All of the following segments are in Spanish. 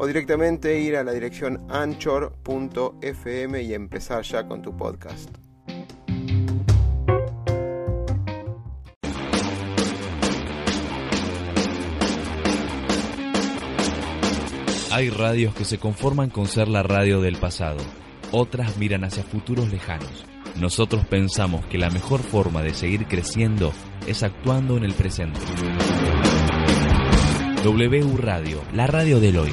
o directamente ir a la dirección anchor.fm y empezar ya con tu podcast. Hay radios que se conforman con ser la radio del pasado, otras miran hacia futuros lejanos. Nosotros pensamos que la mejor forma de seguir creciendo es actuando en el presente. WU Radio, la radio del hoy.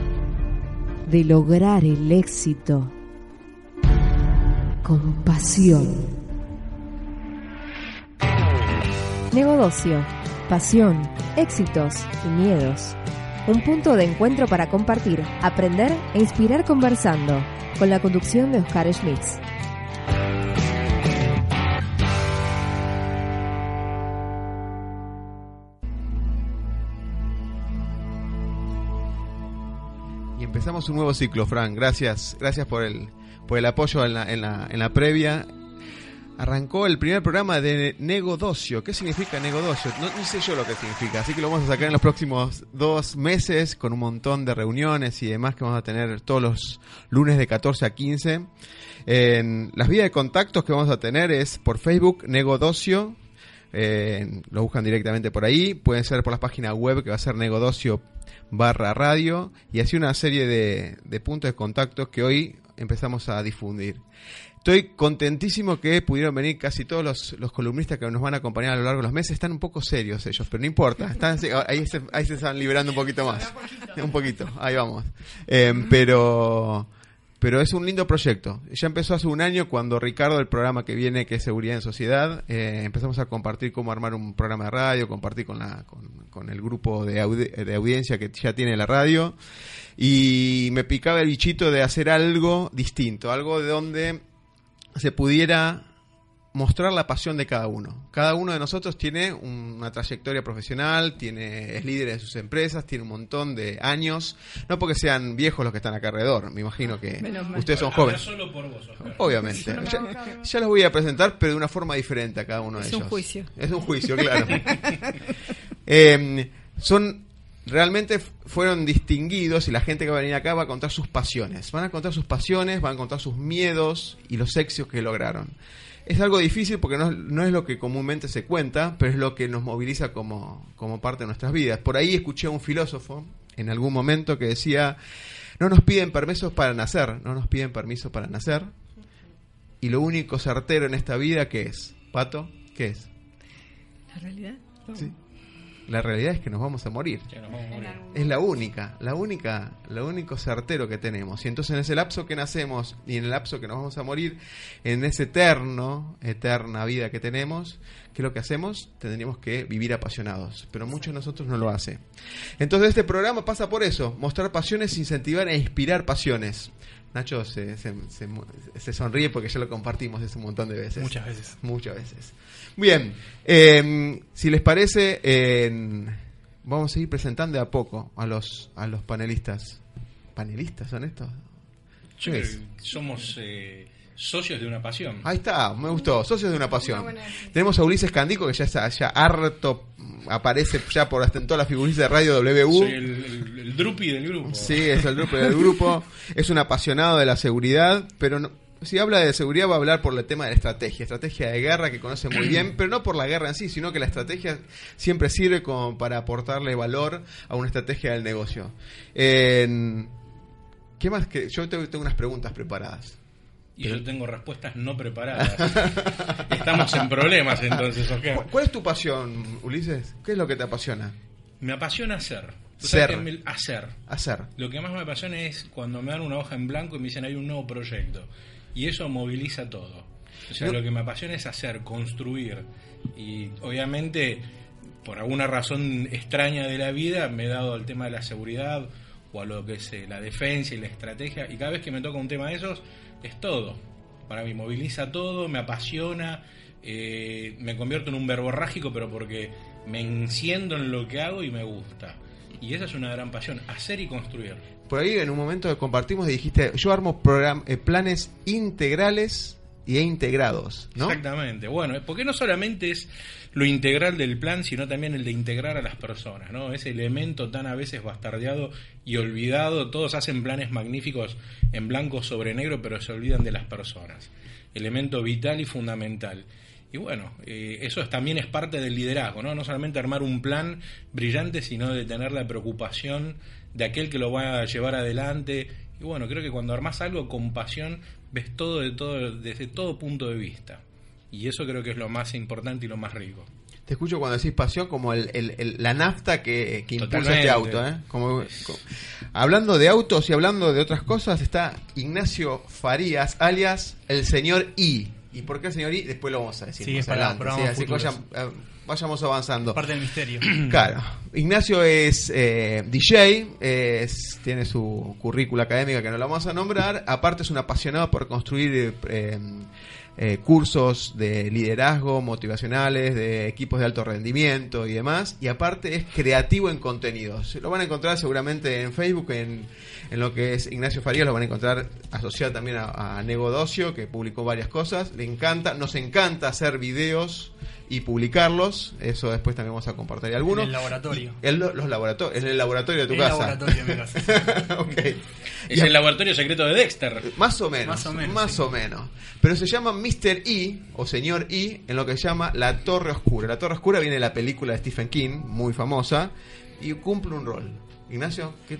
De lograr el éxito con pasión. Negodocio, pasión, éxitos y miedos. Un punto de encuentro para compartir, aprender e inspirar conversando con la conducción de Oscar Schmitz. Empezamos un nuevo ciclo, Fran. Gracias, gracias por el, por el apoyo en la, en la, en la previa arrancó el primer programa de Negodocio. ¿Qué significa Negodocio? No, no, sé yo lo que significa, así que lo vamos a sacar en los próximos dos meses con un montón de reuniones y demás que vamos a tener todos los lunes de 14 a 15. En las vías de contactos que vamos a tener es por Facebook Negodocio. Eh, lo buscan directamente por ahí. Pueden ser por la página web que va a ser negodocio barra radio y así una serie de, de puntos de contacto que hoy empezamos a difundir. Estoy contentísimo que pudieron venir casi todos los, columnistas que nos van a acompañar a lo largo de los meses. Están un poco serios ellos, pero no importa. Están, ahí, se, ahí se están liberando un poquito más. Un poquito, ahí vamos. Em, pero, pero es un lindo proyecto. Ya empezó hace un año cuando Ricardo, el programa que viene, que es Seguridad en Sociedad, eh, empezamos a compartir cómo armar un programa de radio, compartir con, la, con, el grupo de, de audiencia que ya tiene la radio. Y me picaba el bichito de hacer algo distinto, algo de donde se pudiera mostrar la pasión de cada uno. Cada uno de nosotros tiene una trayectoria profesional, tiene es líder de sus empresas, tiene un montón de años, no porque sean viejos los que están acá alrededor, me imagino que ustedes son jóvenes. Solo por vos, Obviamente. Ya, los voy a presentar, pero de una forma diferente a cada uno de ellos. Es un juicio. Es un juicio, claro. eh, son realmente fueron distinguidos y la gente que va a venir acá va a contar sus pasiones. Van a contar sus pasiones, van a contar sus miedos y los éxitos que lograron. Es algo difícil porque no, no, es lo que comúnmente se cuenta, pero es lo que nos moviliza como, como parte de nuestras vidas. Por ahí escuché a un filósofo en algún momento que decía, no nos piden permisos para nacer, no nos piden permiso para nacer. Y lo único certero en esta vida, ¿qué es? Pato, ¿qué es? La realidad. Sí la realidad es que nos vamos a morir. Es la única, la única, lo único certero que tenemos. Y entonces en ese lapso que nacemos y en el lapso que nos vamos a morir, en ese eterno, eterna vida que tenemos, ¿qué es lo que hacemos? Tendríamos que vivir apasionados. Pero muchos de nosotros no lo hacen. Entonces este programa pasa por eso, mostrar pasiones, incentivar e inspirar pasiones. Nacho se, se, sonríe porque ya lo compartimos ese un montón de veces. Muchas veces. Muchas veces. Bien, em, si les parece, vamos a ir presentando de a poco a los, a los panelistas. ¿Panelistas son estos? somos eh, socios de una pasión. Ahí está, me gustó, socios de una pasión. Tenemos a Ulises Candico, que ya está ya harto, aparece ya por hasta en todas las figuras de radio W. Soy el, el, drupi del grupo. Sí, es el drupi del grupo. es un apasionado de la seguridad, pero no, si habla de seguridad va a hablar por el tema de la estrategia, estrategia de guerra que conoce muy bien, pero no por la guerra en sí, sino que la estrategia siempre sirve como para aportarle valor a una estrategia del negocio. ¿Qué más? que Yo tengo unas preguntas preparadas. Y yo tengo respuestas no preparadas. Estamos en problemas entonces, ¿Cu- ¿ok? ¿Cuál es tu pasión, Ulises? ¿Qué es lo que te apasiona? Me apasiona hacer. ¿Tú Ser. me- Hacer. Hacer. Lo que más me apasiona es cuando me dan una hoja en blanco y me dicen hay un nuevo proyecto. Y eso moviliza todo. O sea, No- lo que me apasiona es hacer, construir. Y obviamente, por alguna razón extraña de la vida, me he dado al tema de la seguridad o a lo que es eh, la defensa y la estrategia. Y cada vez que me toca un tema de esos, es todo. Para mí moviliza todo, me apasiona, eh, me convierto en un verborrágico, pero porque me enciendo en lo que hago y me gusta. Y esa es una gran pasión, hacer y construir. Por ahí en un momento que compartimos y dijiste, yo armo eh, planes integrales y e integrados, ¿no? Exactamente. Bueno, porque no solamente es lo integral del plan, sino también el de integrar a las personas, ¿no? Ese elemento tan a veces bastardeado y olvidado. Todos hacen planes magníficos en blanco sobre negro, pero se olvidan de las personas. Elemento vital y fundamental. Y bueno, eh, eso es- también es parte del liderazgo, ¿no? No solamente armar un plan brillante, sino de tener la preocupación de aquel que lo va a llevar adelante. Y bueno, creo que cuando armas algo con pasión, ves todo, de todo desde todo punto de vista. Y eso creo que es lo más importante y lo más rico. Te escucho cuando decís pasión como el, el- el- la nafta que, que impulsa este auto. ¿eh? Como, como- hablando de autos y hablando de otras cosas, está Ignacio Farías, alias el señor I. ¿Y por qué el señor I? Después lo vamos a decir. Sí, más es para adelante, así que vayan- eh, vayamos avanzando. Parte del misterio. Claro. Ignacio es eh, DJ, es- tiene su currícula académica que no la vamos a nombrar. Aparte es un apasionado por construir eh, eh, cursos de liderazgo motivacionales, de equipos de alto rendimiento y demás. Y aparte es creativo en contenidos. Lo van a encontrar seguramente en Facebook, en, en lo que es Ignacio Farías, lo van a encontrar asociado también a, a Negodocio, que publicó varias cosas. Le encanta, nos encanta hacer videos y publicarlos. Eso después también vamos a compartir algunos. En el laboratorio. Lo- los laboratorios, en el laboratorio de tu El casa. laboratorio de mi casa. Ok. Es Y el laboratorio secreto de Dexter. Más o menos. Más o menos, Más sí. o menos. Pero se llama Mr. E o Señor E en lo que se llama La Torre Oscura. La Torre Oscura viene de la película de Stephen King, muy famosa, y cumple un rol. Ignacio, ¿qué-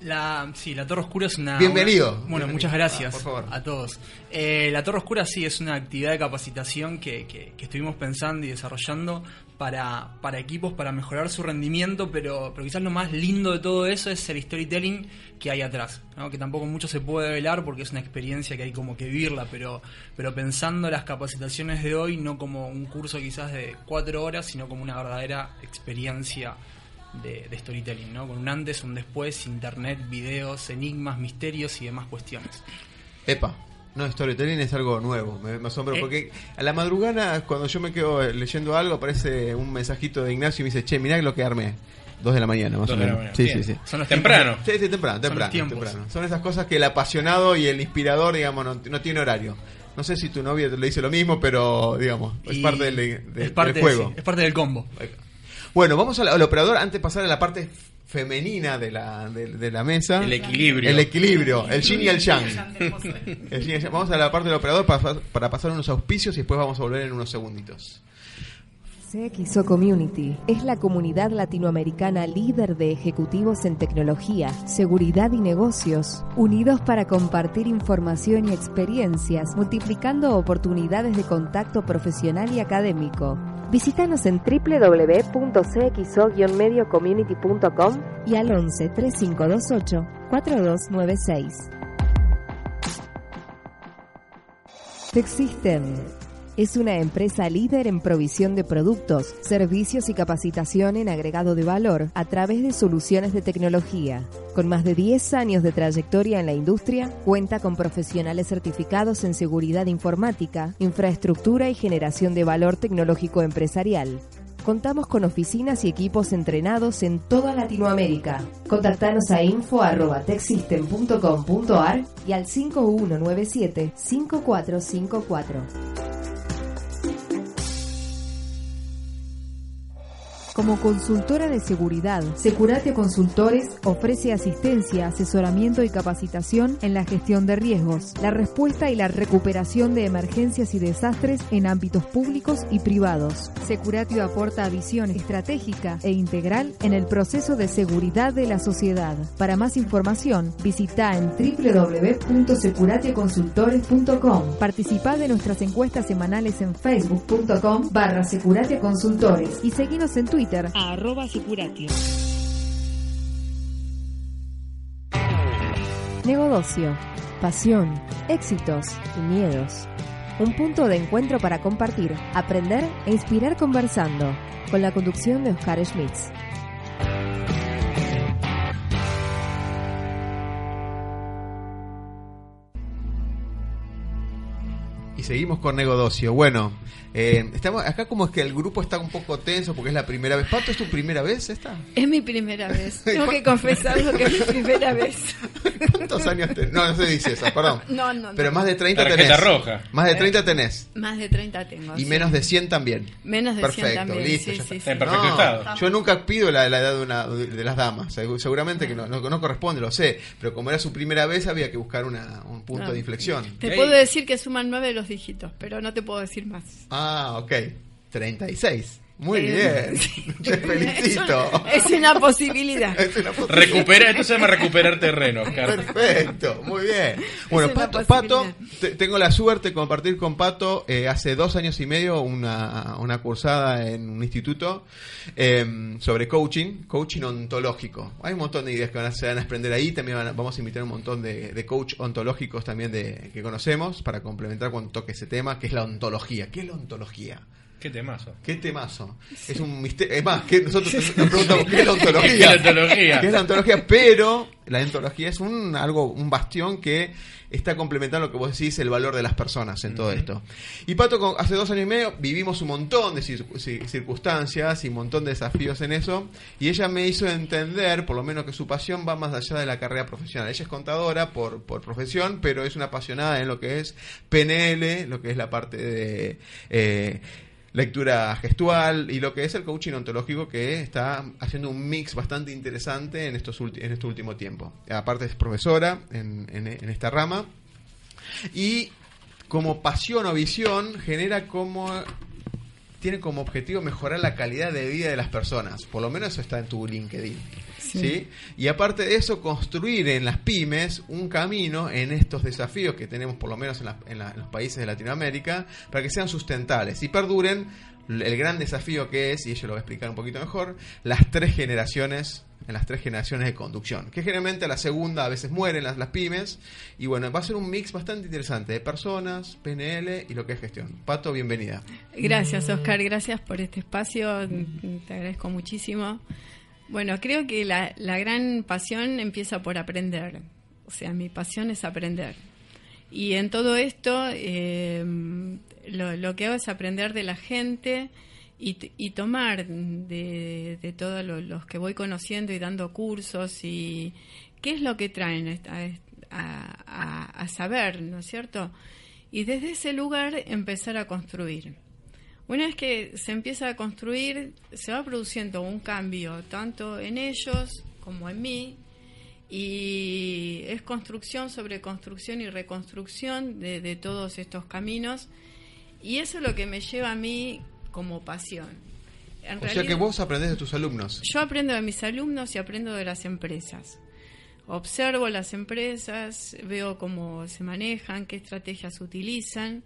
La, sí, la Torre Oscura es una... Bienvenido. una- bueno, Bienvenido. muchas gracias Ah, por favor. a todos. Eh, la Torre Oscura sí es una actividad de capacitación que, que- que estuvimos pensando y desarrollando para, para equipos para mejorar su rendimiento, pero, pero quizás lo más lindo de todo eso es el storytelling que hay atrás, que tampoco mucho se puede velar porque es una experiencia que hay como que vivirla, pero, pero pensando las capacitaciones de hoy no como un curso quizás de cuatro horas, sino como una verdadera experiencia de, de storytelling, ¿no? Con un antes, un después, internet, videos, enigmas, misterios y demás cuestiones. Epa. No, storytelling es algo nuevo, me, me asombro, Eh. porque a la madrugada, cuando yo me quedo leyendo algo, aparece un mensajito de Ignacio y me dice, che, mirá lo que armé. Dos de la mañana, más Dos o menos. mañana. Sí, Bien. sí, sí. Son los Temprano. Sí, sí, temprano, Son temprano, tiempos. temprano. Son esas cosas que el apasionado y el inspirador, digamos, no, no tiene horario. No sé si tu novia lo dice lo mismo, pero, digamos, es parte del, de- es parte del juego. sí, es parte del combo. Bueno, vamos al, al operador antes de pasar a la parte femenina de la, de, de la mesa. El equilibrio. El equilibrio, el yin y el yang. El yin y el yang. Vamos a la parte del operador para, para pasar unos auspicios y después vamos a volver en unos segunditos. CXO Community es la comunidad latinoamericana líder de ejecutivos en tecnología, seguridad y negocios, unidos para compartir información y experiencias, multiplicando oportunidades de contacto profesional y académico. Visítanos en www.cxo-mediocommunity.com y al 11 3528 4296. Texsystem es una empresa líder en provisión de productos, servicios y capacitación en agregado de valor a través de soluciones de tecnología. Con más de 10 años de trayectoria en la industria, cuenta con profesionales certificados en seguridad informática, infraestructura y generación de valor tecnológico empresarial. Contamos con oficinas y equipos entrenados en toda Latinoamérica. Contactanos a info.texsystem.com.ar y al 5197-5454. Como consultora de seguridad, Securate Consultores ofrece asistencia, asesoramiento y capacitación en la gestión de riesgos, la respuesta y la recuperación de emergencias y desastres en ámbitos públicos y privados. Securatio aporta visión estratégica e integral en el proceso de seguridad de la sociedad. Para más información, visita en www.securatioconsultores.com. Participa de nuestras encuestas semanales en facebook.com barra Securate Consultores y seguinos en Twitter a arroba Securatio. Negocio, pasión, éxitos y miedos. Un punto de encuentro para compartir, aprender e inspirar conversando, con la conducción de Oscar Schmitz. Seguimos con Negodocio. Bueno, eh, estamos acá como es que el grupo está un poco tenso porque es la primera vez. Pato, ¿es tu primera vez esta? Es mi primera vez. Tengo que confesarlo que es mi primera vez. ¿Cuántos años tenés? No, no se dice eso, perdón. No, no, no. Pero más de 30 Tarjeta tenés. roja. Más de 30 tenés. Más de 30 tengo. Y sí. menos de 100 también. Menos de Perfecto, 100 también. listo, sí, ya sí, está. sí. En perfecto estado. yo nunca pido la, la edad de, una, de las damas. Segu- Seguramente que no, no, no corresponde, lo sé. Pero como era su primera vez, había que buscar una, un punto No. de inflexión. Te puedo decir que suman 9 los dígitos, pero no te puedo decir más. Ah, ok. 36. Muy Eh, bien. Te felicito. Es una posibilidad. Es una posibilidad. Recupera, esto se llama recuperar terreno, Oscar. Perfecto, muy bien. Bueno, Pato, Pato, te- tengo la suerte de compartir con Pato eh, hace dos años y medio una, una cursada en un instituto eh, sobre coaching, coaching ontológico. Hay un montón de ideas que van a, se van a aprender ahí. También van a- vamos a invitar un montón de, de coach ontológicos también de, que conocemos para complementar cuando toque ese tema, que es la ontología. ¿Qué es la ontología? Qué temazo. ¿Qué temazo? Es un misterio. Es más, que nosotros nos preguntamos qué es la ¿Qué ontología. es la ontología? ¿Qué es la ontología? Pero la ontología es un algo, un bastión que está complementando lo que vos decís, el valor de las personas en todo esto. Y Pato, hace dos años y medio vivimos un montón de cir- cir- circunstancias y un montón de desafíos en eso. Y ella me hizo entender, por lo menos, que su pasión va más allá de la carrera profesional. Ella es contadora por, por profesión, pero es una apasionada en lo que es PNL, lo que es la parte de... eh, lectura gestual y lo que es el coaching ontológico que está haciendo un mix bastante interesante en estos en este último tiempo. Aparte es profesora en, en- en esta rama y como pasión o visión genera como tiene como objetivo mejorar la calidad de vida de las personas. Por lo menos eso está en tu LinkedIn. ¿Sí? Y aparte de eso, construir en las pymes un camino en estos desafíos que tenemos, por lo menos en, la- en la- en los países de Latinoamérica, para que sean sustentables y perduren el gran desafío que es, y ella lo va a explicar un poquito mejor, las tres generaciones en las tres generaciones de conducción, que generalmente a la segunda a veces mueren las, las pymes, y bueno, va a ser un mix bastante interesante de personas, PNL y lo que es gestión. Pato, bienvenida. Gracias, Oscar. Gracias por este espacio. Te agradezco muchísimo. Bueno, creo que la, la gran pasión empieza por aprender. O sea, mi pasión es aprender. Y en todo esto, eh, lo, lo que hago es aprender de la gente y, y tomar de, de todos lo- los que voy conociendo y dando cursos y qué es lo que traen a- a- a saber, ¿no es cierto? Y desde ese lugar empezar a construir. Una vez que se empieza a construir, se va produciendo un cambio tanto en ellos como en mí, y es construcción sobre construcción y reconstrucción de, de todos estos caminos, y eso es lo que me lleva a mí como pasión. En O sea realidad- que vos aprendés de tus alumnos. yo aprendo de mis alumnos y aprendo de las empresas. Observo las empresas, veo cómo se manejan, qué estrategias utilizan,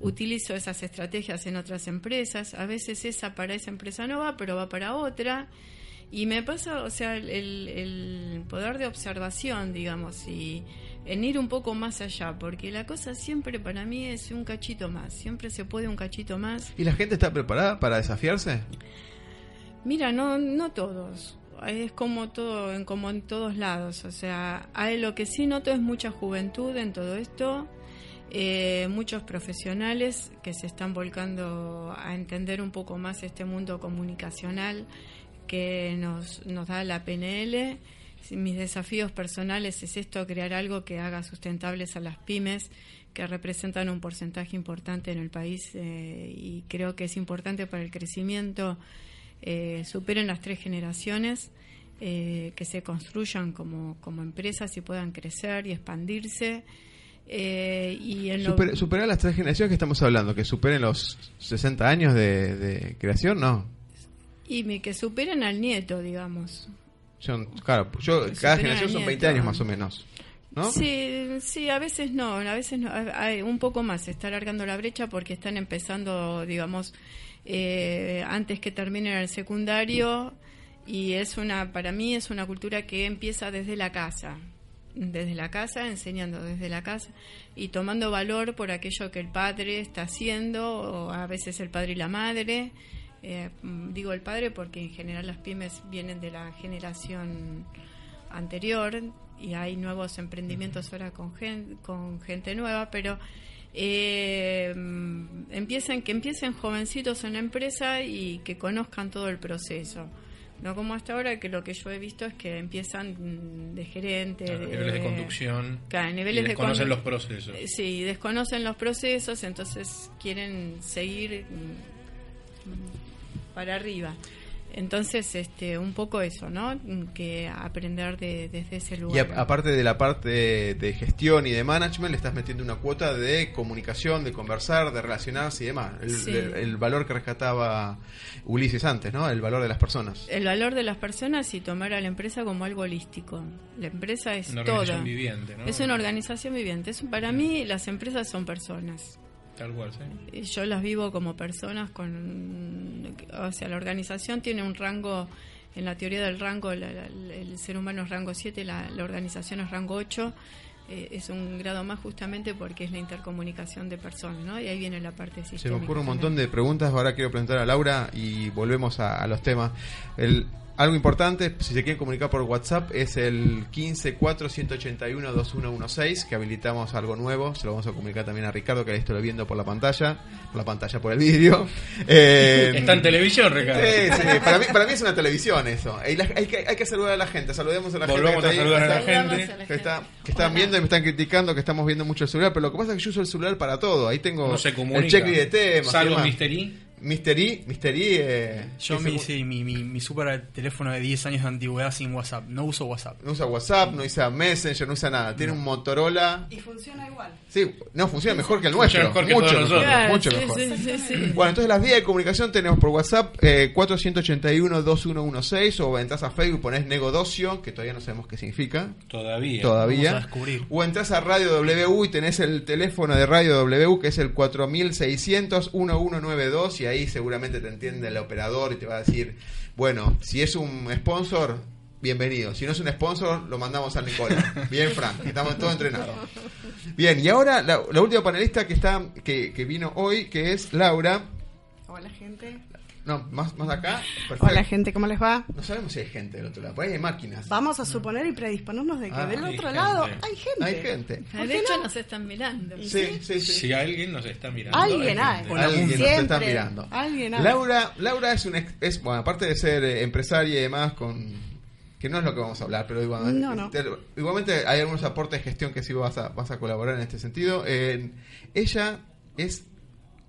utilizo esas estrategias en otras empresas. A veces esa para esa empresa no va, pero va para otra. Y me pasa, o sea, el, el poder de observación, digamos, y en ir un poco más allá, porque la cosa siempre para mí es un cachito más, siempre se puede un cachito más. ¿Y la gente está preparada para desafiarse? Mira, no, no todos. Es como todo, en- como en todos lados. O sea, hay, lo que sí noto es mucha juventud en todo esto, eh, muchos profesionales que se están volcando a entender un poco más este mundo comunicacional que nos, nos da la PNL. Mis desafíos personales es esto, crear algo que haga sustentables a las pymes que representan un porcentaje importante en el país eh, y creo que es importante para el crecimiento eh, superen las tres generaciones, eh, que se construyan como, como empresas y puedan crecer y expandirse. Eh, y en lo- Super- superar las tres generaciones que estamos hablando, que superen los 60 años de, de creación, no. y que superen al nieto, digamos. Yo, claro, yo, cada generación son 20 nieto. años más o menos. ¿No? Sí, sí, a veces no, a veces no, hay un poco más, se está alargando la brecha porque están empezando, digamos, eh, antes que terminen el secundario y es una, para mí es una cultura que empieza desde la casa, desde la casa, enseñando desde la casa y tomando valor por aquello que el padre está haciendo, o a veces el padre y la madre. Eh, digo el padre porque en general las pymes vienen de la generación anterior y hay nuevos emprendimientos ahora con gente, con gente nueva, pero eh, empiecen que empiecen jovencitos en la empresa y que conozcan todo el proceso. No como hasta ahora, que lo que yo he visto es que empiezan mm, de gerente, Claro, niveles de conducción. claro, niveles y de desconocen los procesos. eh, Sí, desconocen los procesos, entonces quieren seguir mm, para arriba. Entonces, este, un poco eso, ¿no? Que aprender de, desde ese Y lugar. a- aparte de la parte de, gestión y de management, le estás metiendo una cuota de comunicación, de conversar, de relacionarse y demás. El, Sí. el- el valor que rescataba Ulises antes, ¿no? El valor de las personas. el valor de las personas y tomar a la empresa como algo holístico. La empresa es Una toda. organización viviente, ¿no? Es una organización viviente. Es- para mí, las empresas son personas. Tal cual, sí. Y Yo las vivo como personas con... O sea, la organización tiene un rango, en la teoría del rango, la- la- el ser humano es rango 7, la, la organización es rango 8. eh, es un grado más justamente porque es la intercomunicación de personas, ¿no? Y ahí viene la parte sistémica. Se me ocurre un montón de preguntas. Ahora quiero preguntar a Laura y volvemos a, a los temas. El, algo importante, si se quieren comunicar por WhatsApp, es el 15418116, que habilitamos algo nuevo. Se lo vamos a comunicar también a Ricardo, que ahí estoy viendo por la pantalla. Por la pantalla, por el vídeo. Eh, Está en televisión, Ricardo. Sí, sí, para mí, para mí es una televisión eso. Y la- hay, que, hay que saludar a la gente. Saludemos a la Volvamos gente. que a está ahí. saludar a la gente. a la Que, está, gente. que están viendo y me están criticando que estamos viendo mucho el celular, pero lo que pasa es que yo uso el celular para todo. Ahí tengo No el checklist de temas. Salvo. Mystery. Mystery, Mystery, eh, Yo me hice mi, mi, mi super teléfono de 10 años de antigüedad sin WhatsApp. No uso WhatsApp. no usa WhatsApp, no usa Messenger, no usa nada. Tiene un Motorola. Y funciona igual. Sí, no, funciona mejor que el nuestro. mejor que mucho mejor. Claro, mucho sí, mejor. sí, sí, sí. Bueno, entonces las vías de comunicación tenemos por WhatsApp eh, 481-2116 o entras a Facebook y pones Negodocio, que todavía no sabemos qué significa. Todavía. Todavía. Vamos a descubrir. O entras a Radio W y tenés el teléfono de Radio W que es el 4600-1192 y ahí seguramente te entiende el operador y te va a decir, bueno, si es un sponsor, bienvenido. Si no es un sponsor, lo mandamos al Nicola. Bien, Frank, estamos todos entrenados. Bien, y ahora la, la última panelista que está que, que vino hoy, que es Laura. Hola gente. No, más, más acá. Perfecto. Hola gente, ¿cómo les va? No sabemos si hay gente del otro lado, por ahí hay máquinas. Vamos a suponer y predisponernos de que Ah, del otro gente. lado hay gente. Hay gente. ¿Por De hecho, no? nos están mirando. Sí, sí, sí. Si alguien nos está mirando. Alguien hay. Alguien nos está mirando. Alguien hay. Laura, Laura es un ex- es, bueno, aparte de ser eh, empresaria y demás con que no es lo que vamos a hablar, pero igual- No, no. te- igualmente hay algunos aportes de gestión que sí vas a, vas a colaborar en este sentido. Eh, ella es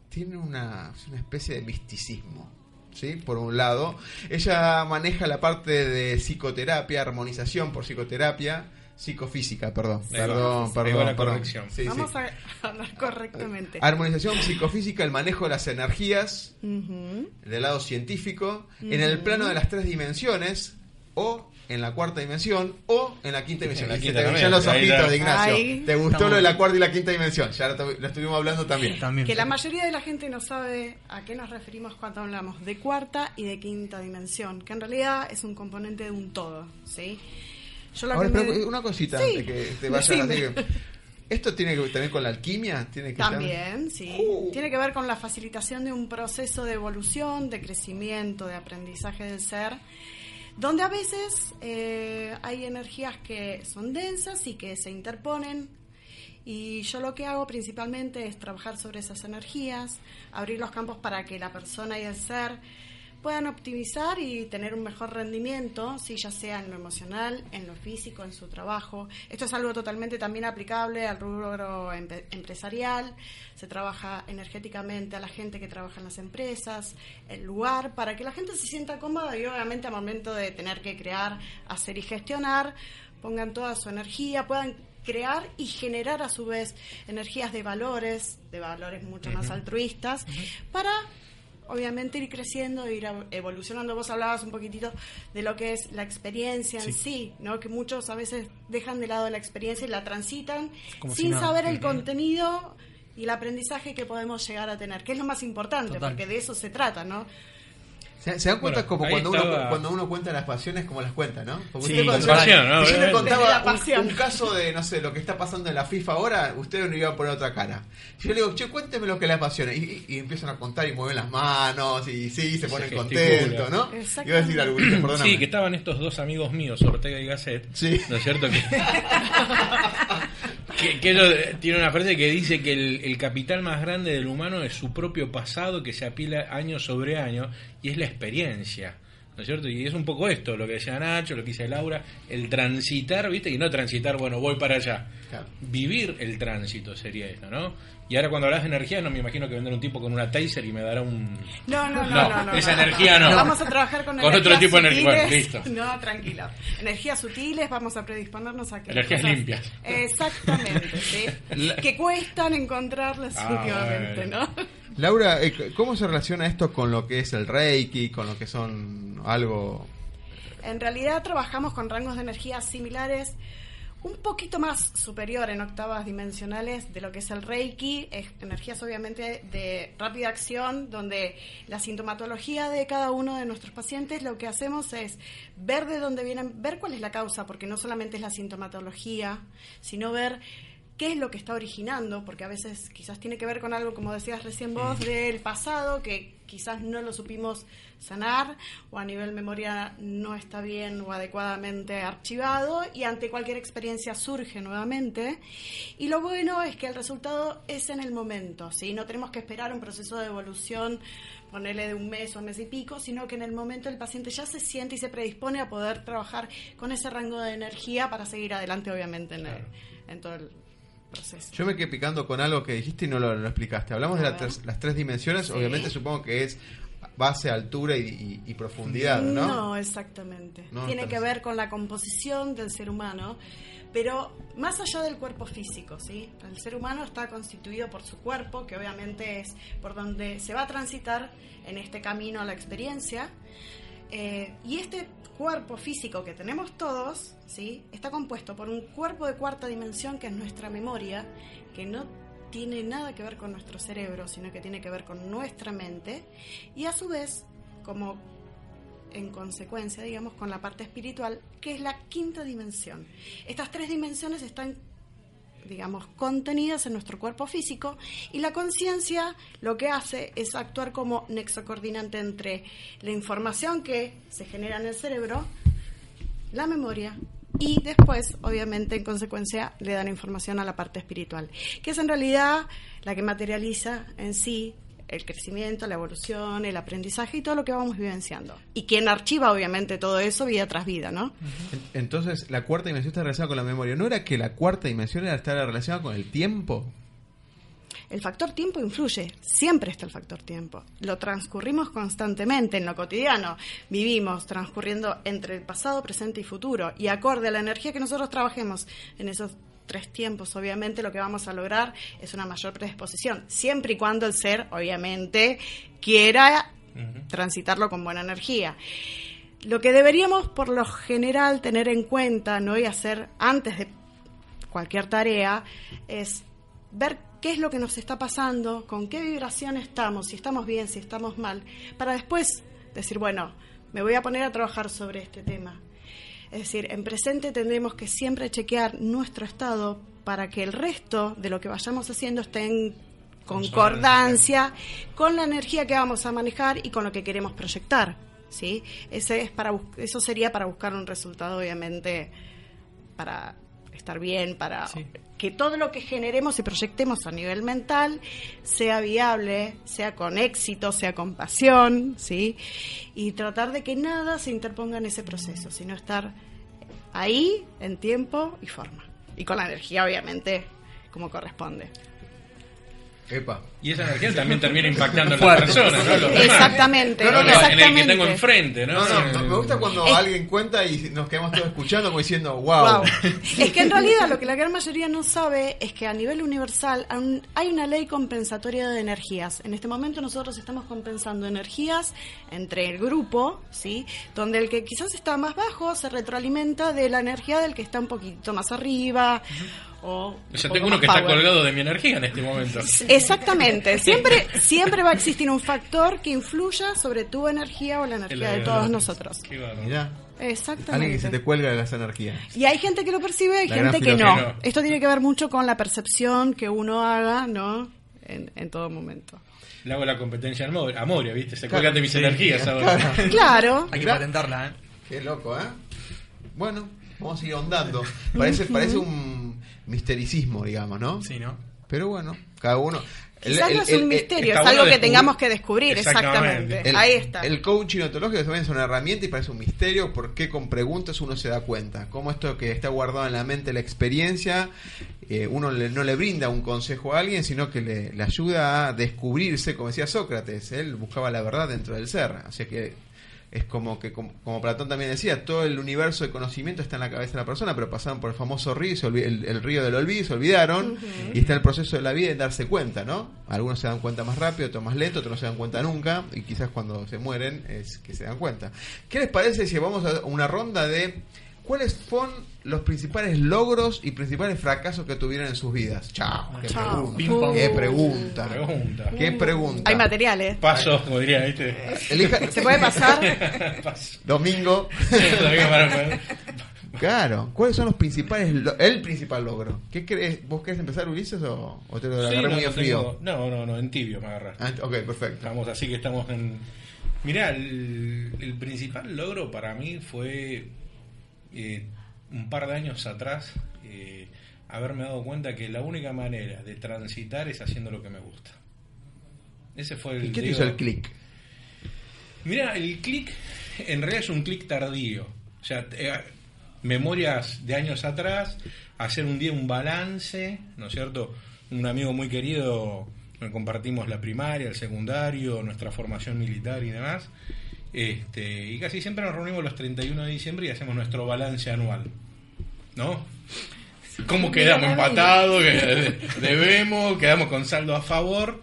tiene una, es una especie de misticismo. ¿Sí? Por un lado, ella maneja la parte de psicoterapia, armonización por psicoterapia, psicofísica, perdón. Ahí. Perdón, va perdón, la perdón. sí. Vamos a hablar correctamente. Armonización psicofísica, el manejo de las energías, del lado científico, en el plano de las tres dimensiones, o en la cuarta dimensión, o en la quinta dimensión. En la quinta te también, los ojitos de Ignacio. ¿Te gustó Estamos- lo de la cuarta y la quinta dimensión? Ya lo, lo estuvimos hablando también. También. Que la mayoría de la gente no sabe a qué nos referimos cuando hablamos de cuarta y de quinta dimensión, que en realidad es un componente de un todo, ¿sí? Yo lo Ahora, me- una cosita Sí, antes que te vayas así que- ¿Esto tiene que ver también con la alquimia? ¿Tiene que También, sí. Uh. Tiene que ver con la facilitación de un proceso de evolución, de crecimiento, de aprendizaje del ser, donde a veces eh, hay energías que son densas y que se interponen. Y yo lo que hago principalmente es trabajar sobre esas energías, abrir los campos para que la persona y el ser puedan optimizar y tener un mejor rendimiento, si ya sea en lo emocional, en lo físico, en su trabajo. Esto es algo totalmente también aplicable al rubro empresarial. Se trabaja energéticamente a la gente que trabaja en las empresas, el lugar, para que la gente se sienta cómoda y obviamente al momento de tener que crear, hacer y gestionar, pongan toda su energía, puedan crear y generar a su vez energías de valores, de valores mucho más altruistas, para obviamente ir creciendo, ir evolucionando. Vos hablabas un poquitito de lo que es la experiencia en sí, ¿no? Que muchos a veces dejan de lado la experiencia y la transitan Como sin saber el contenido y el aprendizaje que podemos llegar a tener, que es lo más importante, Total. porque de eso se trata, ¿no? ¿Se, se dan cuenta Bueno, como cuando estaba- uno, cuando uno cuenta las pasiones como las cuenta, ¿no? Porque Sí, usted yo- pasión, ¿no? si yo le contaba la un- pasión. un, caso de, no sé, lo que está pasando en la FIFA ahora, ustedes no iban a poner otra cara. Yo le digo, che, cuénteme lo que le apasiona. Y, y- y empiezan a contar y mueven las manos y sí, se ponen contentos, ¿no? Iba a decir algo, perdóname. Sí, que estaban estos dos amigos míos, Ortega y Gasset, Sí. ¿no es cierto? Que, que, eh, tienen una frase que dice que el capital más grande del humano es su propio pasado que se apila año sobre año y es la experiencia. ¿No es cierto? Y es un poco esto, lo que decía Nacho, lo que dice Laura, el transitar, ¿viste? Y no transitar, bueno, voy para allá. Claro. Vivir el tránsito sería esto, ¿no? Y ahora cuando hablas de energía, no me imagino que vendrá un tipo con una taser y me dará un... No, no, no, No, no, no, esa no. energía no. Vamos a trabajar con, Con otro tipo de energía. Bueno, listo. No, tranquila. Energías sutiles, vamos a predisponernos a que. Energías limpias. Exactamente, sí. Que cuestan encontrarlas Ah, últimamente. ¿no? Laura, eh, ¿cómo se relaciona esto con lo que es el Reiki, con lo que son algo... En realidad trabajamos con rangos de energía similares, un poquito más superior en octavas dimensionales de lo que es el Reiki, energías obviamente de rápida acción, donde la sintomatología de cada uno de nuestros pacientes lo que hacemos es ver de dónde vienen, ver cuál es la causa, porque no solamente es la sintomatología, sino ver qué es lo que está originando, porque a veces quizás tiene que ver con algo, como decías recién vos, del pasado, que quizás no lo supimos sanar o a nivel memoria no está bien o adecuadamente archivado y ante cualquier experiencia surge nuevamente. Y lo bueno es que el resultado es en el momento, ¿sí? No tenemos que esperar un proceso de evolución ponerle de un mes o un mes y pico, sino que en el momento el paciente ya se siente y se predispone a poder trabajar con ese rango de energía para seguir adelante, obviamente, en, el- en todo el proceso. Yo me quedé picando con algo que dijiste y no lo, lo explicaste. Hablamos de la tres- las tres dimensiones, Sí. obviamente supongo que es base, altura y, y- y profundidad, ¿no? No, exactamente. No, Tiene que ver con la composición del ser humano, pero más allá del cuerpo físico, ¿sí? El ser humano está constituido por su cuerpo, que obviamente es por donde se va a transitar en este camino a la experiencia. Eh, y este cuerpo físico que tenemos todos, ¿sí? Está compuesto por un cuerpo de cuarta dimensión que es nuestra memoria, que no tiene nada que ver con nuestro cerebro, sino que tiene que ver con nuestra mente, y a su vez, como en consecuencia, digamos, con la parte espiritual, que es la quinta dimensión. Estas tres dimensiones están digamos, contenidas en nuestro cuerpo físico y la conciencia lo que hace es actuar como nexo coordinante entre la información que se genera en el cerebro, la memoria y después, obviamente, en consecuencia, le dan información a la parte espiritual, que es en realidad la que materializa en sí el crecimiento, la evolución, el aprendizaje y todo lo que vamos vivenciando. Y quien archiva, obviamente, todo eso vida tras vida, ¿no? En- Entonces, la cuarta dimensión está relacionada con la memoria. ¿No era que la cuarta dimensión era estar relacionada con el tiempo? El factor tiempo influye, siempre está el factor tiempo. Lo transcurrimos constantemente en lo cotidiano. Vivimos transcurriendo entre el pasado, presente y futuro. Y acorde a la energía que nosotros trabajemos en esos tres tiempos, obviamente lo que vamos a lograr es una mayor predisposición, siempre y cuando el ser, obviamente, quiera transitarlo con buena energía. Lo que deberíamos, por lo general, tener en cuenta, ¿no? Y hacer antes de cualquier tarea, es ver qué es lo que nos está pasando, con qué vibración estamos, si estamos bien, si estamos mal, para después decir, bueno, me voy a poner a trabajar sobre este tema. Es decir, en presente tendremos que siempre chequear nuestro estado para que el resto de lo que vayamos haciendo esté en concordancia con la energía que vamos a manejar y con lo que queremos proyectar. ¿sí? Ese es para, eso sería para buscar un resultado, obviamente, para estar bien, para. Que todo lo que generemos y proyectemos a nivel mental sea viable, sea con éxito, sea con pasión, ¿sí? Y tratar de que nada se interponga en ese proceso, sino estar ahí en tiempo y forma. Y con la energía, obviamente, como corresponde. Epa. Y esa energía también termina impactando en las personas, ¿no? Los. Exactamente, No, no, no, En el que exactamente. tengo enfrente, ¿no? No, no, Sí. me gusta cuando Es- alguien cuenta y nos quedamos todos escuchando como diciendo, wow. Wow. Es que en realidad lo que la gran mayoría no sabe es que a nivel universal hay una ley compensatoria de energías. En este momento nosotros estamos compensando energías entre el grupo, ¿sí? Donde el que quizás está más bajo se retroalimenta de la energía del que está un poquito más arriba o O un sea, tengo uno que está colgado de mi energía en este momento. Exactamente. Siempre, siempre va a existir un factor que influya sobre tu energía o la energía de todos nosotros. Qué bárbaro. Mirá, Exactamente. alguien que se te cuelga de las energías. Y hay gente que lo percibe, hay La gente que no. Esto tiene que ver mucho con la percepción que uno haga, ¿no? En, en todo momento. Le hago la competencia a Mor- a Moria, ¿viste? Se Claro, cuelgan de mis sí, energías claro. ahora. Claro. Hay que patentarla, ¿eh? Qué loco, ¿eh? Bueno, vamos a seguir ahondando. Parece, parece un mistericismo, digamos, ¿no? Sí, ¿no? Pero bueno, cada uno... el- Quizás el- no es un el- misterio, es algo bueno que descubrir- tengamos que descubrir, Exactamente. exactamente. El, Ahí está. El coaching ontológico también es una herramienta y parece un misterio porque con preguntas uno se da cuenta. Cómo esto que está guardado en la mente, la experiencia, eh, uno le- no le brinda un consejo a alguien, sino que le, le ayuda a descubrirse, como decía Sócrates, él buscaba la verdad dentro del ser. Así que es como que, como, como Platón también decía, todo el universo de conocimiento está en la cabeza de la persona, pero pasaron por el famoso río, el, el río del olvido, se olvidaron, y está el proceso de la vida en darse cuenta, ¿no? Algunos se dan cuenta más rápido, otros más lento, otros no se dan cuenta nunca, y quizás cuando se mueren es que se dan cuenta. ¿Qué les parece si vamos a una ronda de cuáles fueron los principales logros y principales fracasos que tuvieron en sus vidas? Chao, qué Chao. pregunta. Pim, pam. Qué pregunta. Pregunta. Qué pregunta. Hay materiales. Paso, como diría, ¿viste? Elija- ¿Se puede pasar? Domingo. Claro, ¿cuáles son los principales, lo- el principal logro? ¿Qué crees? ¿Vos querés empezar, Ulises, o, o te lo Sí, agarré no, muy a no frío? tengo- No, no, no, en tibio me agarraste. Ah, ok, perfecto. Estamos así que estamos en... Mirá, el, el principal logro para mí fue eh, un par de años atrás eh, haberme dado cuenta que la única manera de transitar es haciendo lo que me gusta. Ese fue el... ¿Y qué te digo, hizo el clic? Mira, el clic en realidad es un clic tardío. O sea, eh, memorias de años atrás, hacer un día un balance, ¿no es cierto? Un amigo muy querido, compartimos la primaria, el secundario, nuestra formación militar y demás. Este, y casi siempre nos reunimos los 31 de diciembre y hacemos nuestro balance anual. ¿No? ¿Cómo quedamos empatados? Debemos, quedamos con saldo a favor.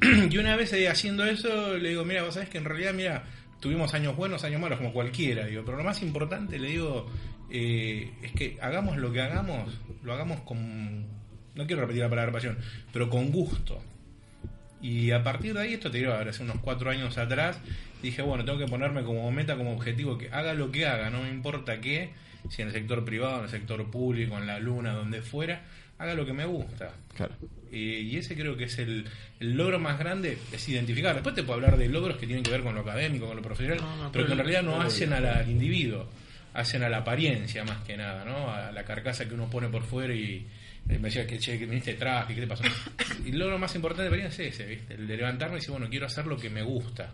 Y una vez haciendo eso, le digo, mira, vos sabés que en realidad, mira, tuvimos años buenos, años malos, como cualquiera, digo, pero lo más importante, le digo, eh, es que hagamos lo que hagamos, lo hagamos con, no quiero repetir la palabra pasión, pero con gusto. Y a partir de ahí, esto te digo, ahora hace unos cuatro años atrás, dije, bueno, tengo que ponerme como meta, como objetivo, que haga lo que haga, no me importa qué, si en el sector privado, en el sector público, en la luna, donde fuera, haga lo que me gusta. Claro. Eh, y ese creo que es el, el logro más grande, es identificar. Después te puedo hablar de logros que tienen que ver con lo académico, con lo profesional, No, no, pero que en realidad no hacen al, al individuo, hacen a la apariencia más que nada, ¿no? A la carcasa que uno pone por fuera y me decía que che, viniste traje, ¿qué te pasó? Y el logro más importante la apariencia es ese. El de levantarme y decir, bueno, quiero hacer lo que me gusta.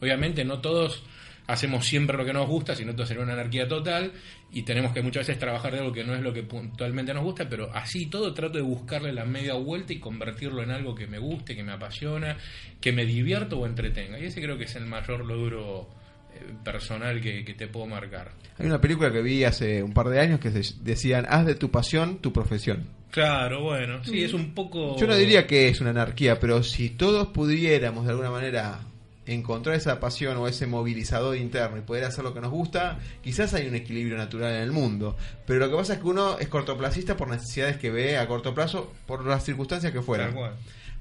Obviamente no todos hacemos siempre lo que nos gusta, sino todo sería una anarquía total y tenemos que muchas veces trabajar de algo que no es lo que puntualmente nos gusta, pero así todo trato de buscarle la media vuelta y convertirlo en algo que me guste, que me apasiona, que me divierta o entretenga. Y ese creo que es el mayor logro eh, personal que, te puedo marcar. Hay una película que vi hace un par de años que decían, haz de tu pasión tu profesión. Claro, bueno, sí, es un poco... Yo no diría que es una anarquía, pero si todos pudiéramos de alguna manera encontrar esa pasión o ese movilizador interno y poder hacer lo que nos gusta, quizás hay un equilibrio natural en el mundo. Pero lo que pasa es que uno es cortoplacista por necesidades que ve a corto plazo, por las circunstancias que fueran.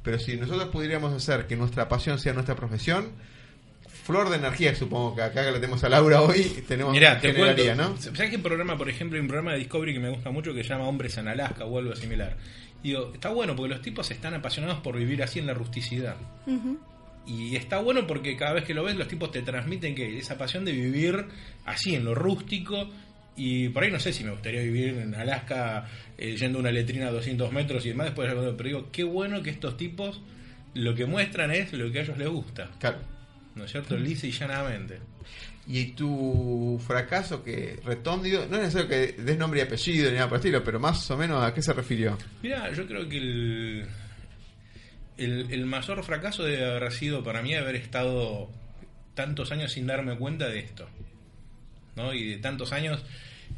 Pero si nosotros pudiéramos hacer que nuestra pasión sea nuestra profesión, flor de energía, supongo que acá que la tenemos a Laura hoy, tenemos Mirá, te cuento. ¿no? ¿Sabes qué programa, por ejemplo, hay un programa de Discovery que me gusta mucho que se llama Hombres en Alaska o algo similar? Digo, está bueno porque los tipos están apasionados por vivir así en la rusticidad. Y está bueno porque cada vez que lo ves, los tipos te transmiten que esa pasión de vivir así en lo rústico Y por ahí no sé si me gustaría vivir en Alaska eh, yendo a una letrina a 200 metros y demás después de pero digo, qué bueno que estos tipos lo que muestran es lo que a ellos les gusta. Claro. ¿No es cierto? Lisa y llanamente. Y tu fracaso que retóndido, no es necesario que des nombre y apellido ni nada por el estilo, pero más o menos a qué se refirió. Mira, yo creo que el, el, el mayor fracaso debe haber sido para mí haber estado tantos años sin darme cuenta de esto. ¿no? Y de tantos años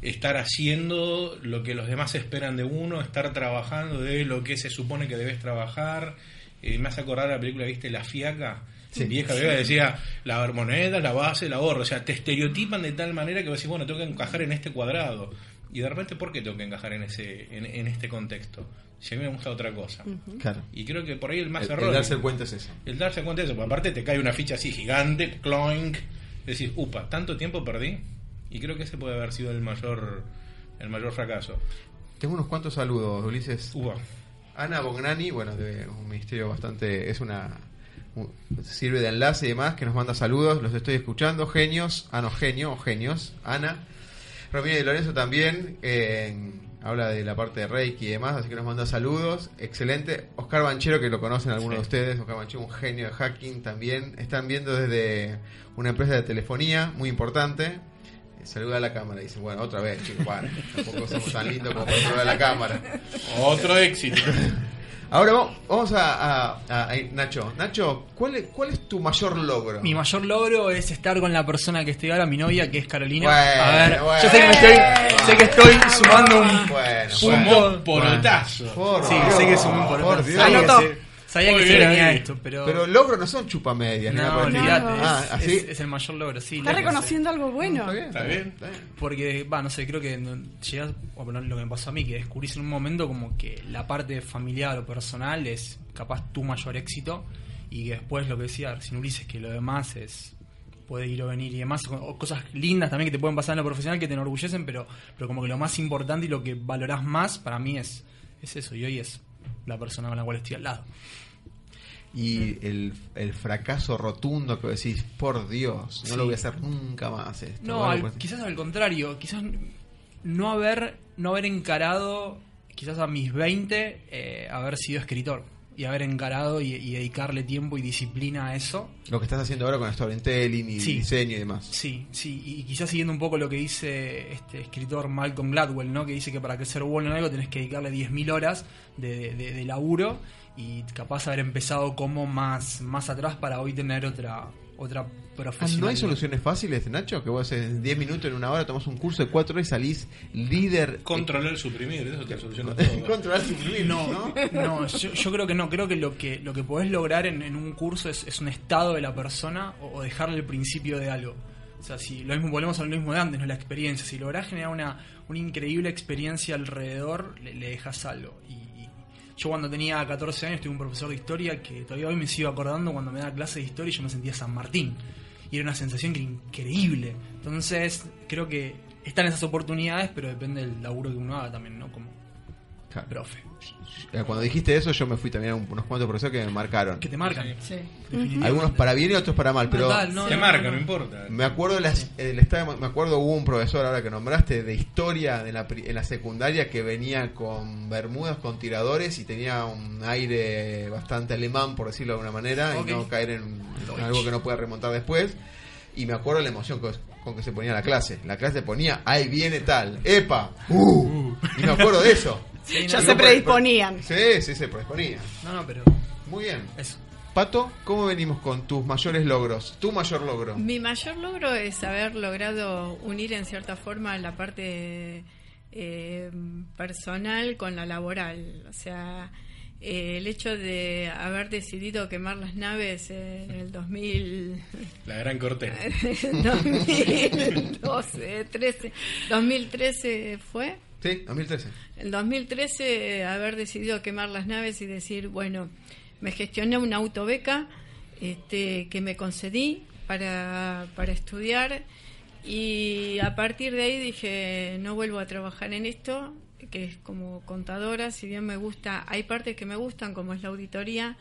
estar haciendo lo que los demás esperan de uno, estar trabajando de lo que se supone que debes trabajar. Eh, me hace acordar la película, ¿viste? La Fiaca. Vieja vieja decía, la moneda, la base, la ahorro. O sea, te estereotipan de tal manera que vas a decir, bueno, tengo que encajar en este cuadrado. Y de repente, ¿por qué tengo que encajar en ese en, en este contexto? Si a mí me gusta otra cosa. Claro. Y creo que por ahí el más El, error. el darse cuenta es eso. El darse cuenta de eso, porque aparte te cae una ficha así gigante, cloink, decís, upa, tanto tiempo perdí. Y creo que ese puede haber sido el mayor el mayor fracaso. Tengo unos cuantos saludos, Ulises. Upa. Ana Bognani, bueno, de un ministerio bastante. Es una. Sirve de enlace y demás, que nos manda saludos. Los estoy escuchando. Genios. Ah, no, genio o genios. Ana. Romina de Lorenzo también. eh, habla de la parte de Reiki y demás, así que nos manda saludos. Excelente. Oscar Banchero, que lo conocen algunos Sí. de ustedes. Oscar Banchero, un genio de hacking también. Están viendo desde una empresa de telefonía muy importante. Saluda a la cámara y dice, bueno, otra vez, chicos, bueno, tampoco somos tan lindos como para saludar a la cámara. Otro éxito. Ahora vamos, vamos a, a- a- a- Nacho. Nacho, ¿cuál es, ¿cuál es tu mayor logro? Mi mayor logro es estar con la persona que estoy ahora, mi novia, que es Carolina. Bueno, a ver, bueno. yo sé que, me estoy, sé que estoy sumando un Bueno, punto. bueno. Porotazo. Por Sí, sé que es un por, por Dios. Sabía que, Anotó. se, que bien venía esto, pero. Pero logros no son chupamedias. ni nada no. Ah, es, así. es- es el mayor logro, sí. Está reconociendo algo bueno. Está bien, Está bien. está bien. Porque, va, no sé, creo que no- llegas, o por lo que me pasó a mí, que descubrís en un momento como que la parte familiar o personal es capaz tu mayor éxito y que después lo que decía sin Ulises, que lo demás es puede ir o venir y demás, o o cosas lindas también que te pueden pasar en lo profesional que te enorgullecen, pero, pero como que lo más importante y lo que valorás más para mí es, es eso, y hoy es la persona con la cual estoy al lado. Y el, el fracaso rotundo que decís, por Dios, no Sí. lo voy a hacer nunca más esto. No, al- quizás al contrario, quizás no haber, no haber encarado, quizás a mis 20, eh, haber sido escritor y haber encarado y, y dedicarle tiempo y disciplina a eso. Lo que estás haciendo ahora con storytelling y Sí. diseño y demás. Sí, sí, y quizás siguiendo un poco lo que dice este escritor Malcolm Gladwell, ¿no? Que dice que para que ser bueno en algo tenés que dedicarle 10.000 horas de, de- de laburo y capaz haber empezado como más, más atrás para hoy tener otra otra Ah, profesión. ¿No hay soluciones fáciles, Nacho? Que vos en 10 minutos, en una hora, tomás un curso de 4 horas y salís líder. Controlar, suprimir, eso te soluciona todo. Controlar suprimir, No, ¿no? no, yo, yo creo que no. Creo que lo que lo que podés lograr en, en un curso es, es un estado de la persona o, o dejarle el principio de algo. O sea, si lo mismo volvemos a lo mismo de antes, no la experiencia. Si lográs generar una, una increíble experiencia alrededor, le, le dejas algo. Y yo cuando tenía 14 años tuve un profesor de historia que todavía hoy me sigo acordando cuando me da clase de historia y yo me sentía San Martín. Y era una sensación increíble. Entonces, creo que están esas oportunidades, pero depende del laburo que uno haga también, ¿no? Claro. profe. Eh, Cuando dijiste eso, yo me fui también a un- unos cuantos profesores que me marcaron. Que te marcan. Sí. Algunos para bien y otros para mal, pero Total, no, Te no, marca, no. no importa. me acuerdo las, el estado- me acuerdo hubo un profesor ahora que nombraste de historia de la, en la secundaria que venía con bermudas con tiradores y tenía un aire bastante alemán por decirlo de alguna manera Ok. y no caer en, en algo que no pueda remontar después y me acuerdo la emoción con, con que se ponía la clase la clase ponía ahí viene tal epa uh, y me acuerdo de eso Sí, no, Ya no, se predisponían. sí sí se predisponía No, no, pero muy bien eso. Pato ¿cómo venimos con tus mayores logros? tu mayor logro Mi mayor logro es haber logrado unir en cierta forma la parte eh, personal con la laboral. O sea, eh, el hecho de haber decidido quemar las naves en el 2000, La gran Cortés. 2012, 13, 2013 fue. Sí 2013 En 2013 haber decidido quemar las naves y decir, bueno, me gestioné una autobeca este, que me concedí para, para estudiar y a partir de ahí dije, no vuelvo a trabajar en esto, que es como contadora, si bien me gusta, hay partes que me gustan como es la auditoría,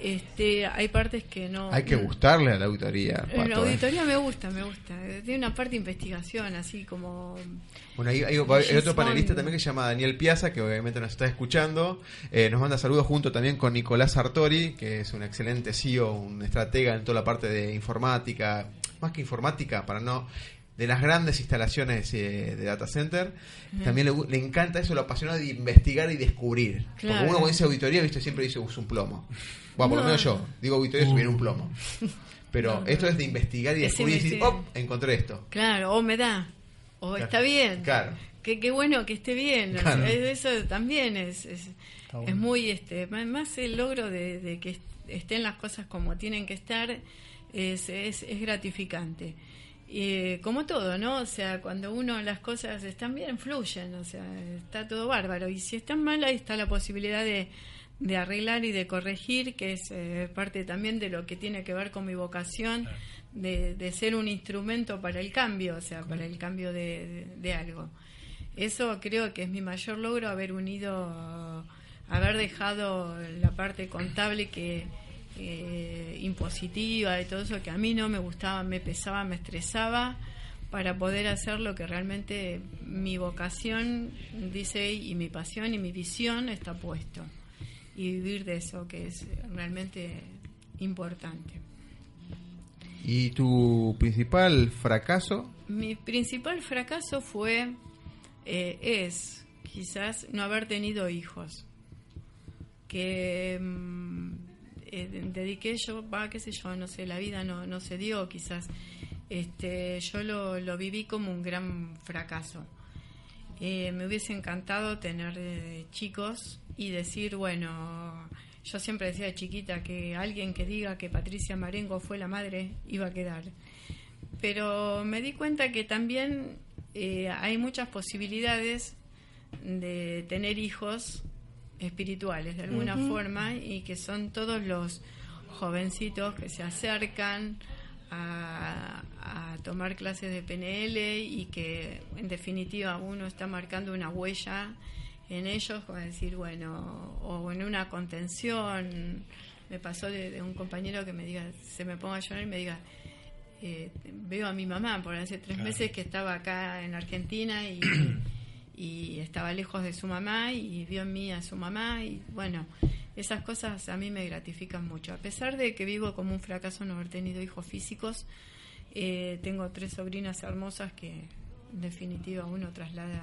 Este, hay partes que no. Hay que gustarle a la auditoría. En la Pato, ¿eh? auditoría me gusta, me gusta. Tiene una parte de investigación, así como. Bueno, hay, hay- hay James otro panelista también que se llama Daniel Piazza, que obviamente nos está escuchando. Eh, nos manda saludos junto también con Nicolás Sartori, que es un excelente CEO, un estratega en toda la parte de informática, más que informática, para no de las grandes instalaciones eh, de data center. También le, le encanta eso, lo apasionado de investigar y descubrir. Porque Claro. uno cuando dice auditoría, viste, siempre dice "Usa un plomo. Bueno, por lo No. menos yo digo y viene un plomo. Pero No, esto es de investigar y Es descubrir y decir. ¡op! Encontré esto. Claro, o me da. O Claro. está bien. Claro. Qué, qué bueno que esté bien. o Claro. eso también es, es, bueno. es muy, este, más el logro de, de que est- estén las cosas como tienen que estar es, es, es gratificante. Y, como todo, ¿no? O sea, cuando uno las cosas están bien, fluyen, o sea, está todo bárbaro. Y si están mal, ahí está la posibilidad de, de arreglar y de corregir, que es eh, parte también de lo que tiene que ver con mi vocación, de, de ser un instrumento para el cambio, o sea, para el cambio de, de- de algo. Eso creo que es mi mayor logro, haber unido, haber dejado la parte contable que eh, impositiva y todo eso que a mí no me gustaba, me pesaba, me estresaba para poder hacer lo que realmente mi vocación dice y mi pasión y mi visión está puesto y vivir de eso que es realmente importante. ¿Y tu principal fracaso? Mi principal fracaso fue, eh, es quizás no haber tenido hijos. Que mm, eh, dediqué yo, va, qué sé yo, no sé, la vida no, no se dio quizás. Este, yo lo, lo viví como un gran fracaso. Eh, me hubiese encantado tener eh, chicos y decir, bueno, yo siempre decía de chiquita que alguien que diga que Patricia Marengo fue la madre iba a quedar. Pero me di cuenta que también eh, hay muchas posibilidades de tener hijos espirituales de alguna forma y que son todos los jovencitos que se acercan a, a tomar clases de PNL y que en definitiva uno está marcando una huella en ellos, como decir, bueno, o en una contención. Me pasó de, de un compañero que me diga, se me ponga a llorar y me diga, eh, veo a mi mamá, por hace tres meses que estaba acá en Argentina y, y estaba lejos de su mamá y vio en mí a su mamá y bueno, esas cosas a mí me gratifican mucho. A pesar de que vivo como un fracaso no haber tenido hijos físicos, eh, tengo tres sobrinas hermosas que en definitiva uno traslada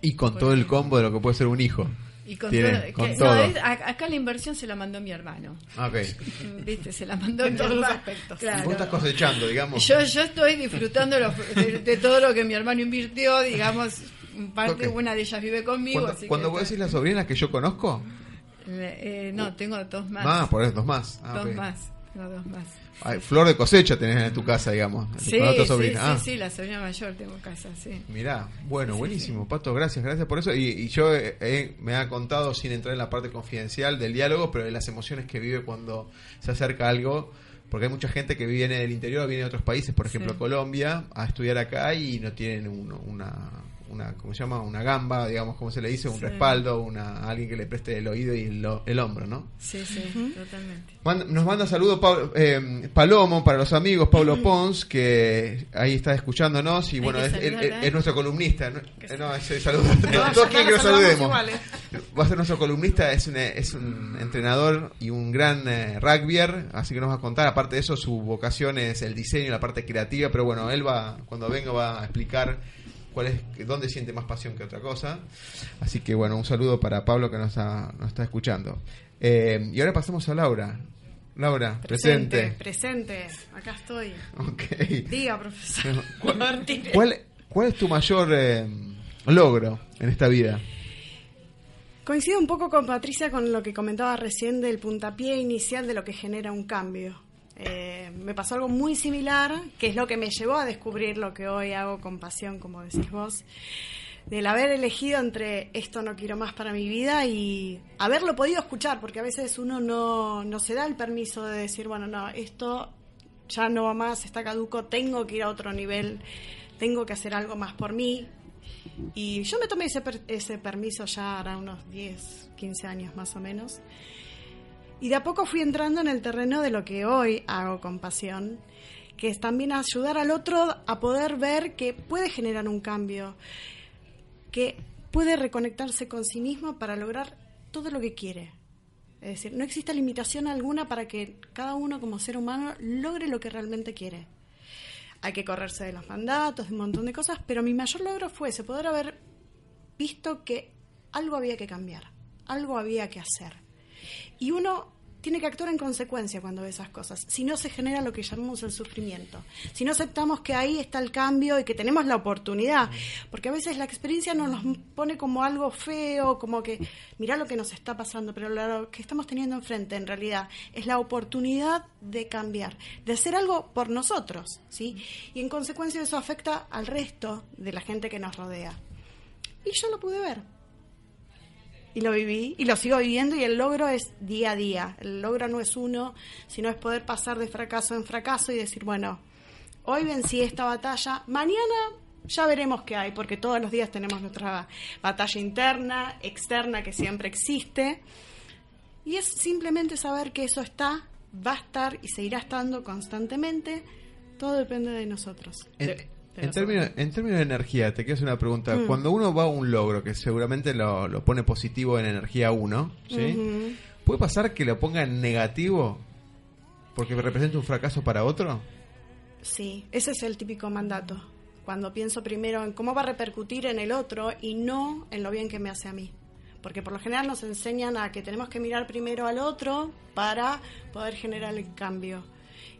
Y con todo el combo de lo que puede ser un hijo. y con Tiene- todo, con que- no, todo. es- a- acá la inversión se la mandó mi hermano. Ah, Ok. ¿Viste? Se la mandó En todos los aspectos. Claro. Vos estás cosechando, digamos. Yo, yo estoy disfrutando lo- de, de todo lo que mi hermano invirtió, digamos, parte Ok. una de ellas vive conmigo. Cuando, así que cuando vos estoy- decís las sobrinas que yo conozco, Eh, no, tengo dos más. ah, por eso, dos más. Ah, dos ok. más. Tengo dos más. Ay, flor de cosecha tenés en tu casa, digamos. Sí, con otra sí, sobrina. sí, Ah, sí, la sobrina mayor tengo en casa, sí. Mirá, bueno, buenísimo, Pato, gracias, gracias por eso. Y, y yo eh, eh, me ha contado, sin entrar en la parte confidencial del diálogo, pero de las emociones que vive cuando se acerca algo, porque hay mucha gente que viene del interior, viene de otros países, por ejemplo Sí. Colombia, a estudiar acá y no tienen uno- una, una, ¿cómo se llama? Una gamba, digamos, como se le dice, un Sí. respaldo, una, alguien que le preste el oído y el, el hombro, ¿no? Sí, sí, totalmente. Manda- Nos manda saludos Pablo- eh, Palomo para los amigos, Pablo Pons, que ahí está escuchándonos y Hay bueno, es, él- saludarla. él- es nuestro columnista. No, eh, no, ese saludo. Todos quieren que lo saludemos. iguales. Va a ser nuestro columnista, es un, es un entrenador y un gran eh, rugbyer, así que nos va a contar. Aparte de eso, su vocación es el diseño y la parte creativa, pero bueno, él va, cuando venga, va a explicar cuál es, dónde siente más pasión que otra cosa. Así que bueno, un saludo para Pablo que nos, ha- nos está escuchando. Eh, y ahora pasamos a Laura. Laura, presente. Presente. Acá estoy. Ok. Diga, profesor. ¿Cuál, ¿Cuál es tu mayor eh, logro en esta vida? Coincido un poco con Patricia con lo que comentaba recién del puntapié inicial de lo que genera un cambio. Eh, me pasó algo muy similar, que es lo que me llevó a descubrir lo que hoy hago con pasión, como decís vos, del haber elegido entre esto no quiero más para mi vida y haberlo podido escuchar, porque a veces uno no, no se da el permiso de decir, bueno, no, esto ya no va más, está caduco, tengo que ir a otro nivel, tengo que hacer algo más por mí, y yo me tomé ese, ese permiso ya hará unos 10, 15 años más o menos. Y de a poco fui entrando en el terreno de lo que hoy hago con pasión, que es también ayudar al otro a poder ver que puede generar un cambio, que puede reconectarse con sí mismo para lograr todo lo que quiere. Es decir, no existe limitación alguna para que cada uno como ser humano logre lo que realmente quiere. Hay que correrse de los mandatos, de un montón de cosas, pero mi mayor logro fue ese, poder haber visto que algo había que cambiar, algo había que hacer. Y uno tiene que actuar en consecuencia cuando ve esas cosas. Si no se genera lo que llamamos el sufrimiento. Si no aceptamos que ahí está el cambio y que tenemos la oportunidad. Porque a veces la experiencia nos pone como algo feo, como que mira lo que nos está pasando, pero lo que estamos teniendo enfrente en realidad es la oportunidad de cambiar, de hacer algo por nosotros, ¿sí? Y en consecuencia eso afecta al resto de la gente que nos rodea. Y yo lo pude ver y lo viví y lo sigo viviendo y el logro es día a día. El logro no es uno, sino es poder pasar de fracaso en fracaso y decir, bueno, hoy vencí esta batalla, mañana ya veremos qué hay, porque todos los días tenemos nuestra batalla interna, externa, que siempre existe. Y es simplemente saber que eso está, va a estar y seguirá estando constantemente. Todo depende de nosotros. En términos, en términos de energía, te quiero hacer una pregunta. Mm. Cuando uno va a un logro, que seguramente lo, pone positivo en energía 1, ¿sí? ¿puede pasar que lo ponga en negativo porque representa un fracaso para otro? Sí, ese es el típico mandato. Cuando pienso primero en cómo va a repercutir en el otro y no en lo bien que me hace a mí. Porque por lo general nos enseñan a que tenemos que mirar primero al otro para poder generar el cambio.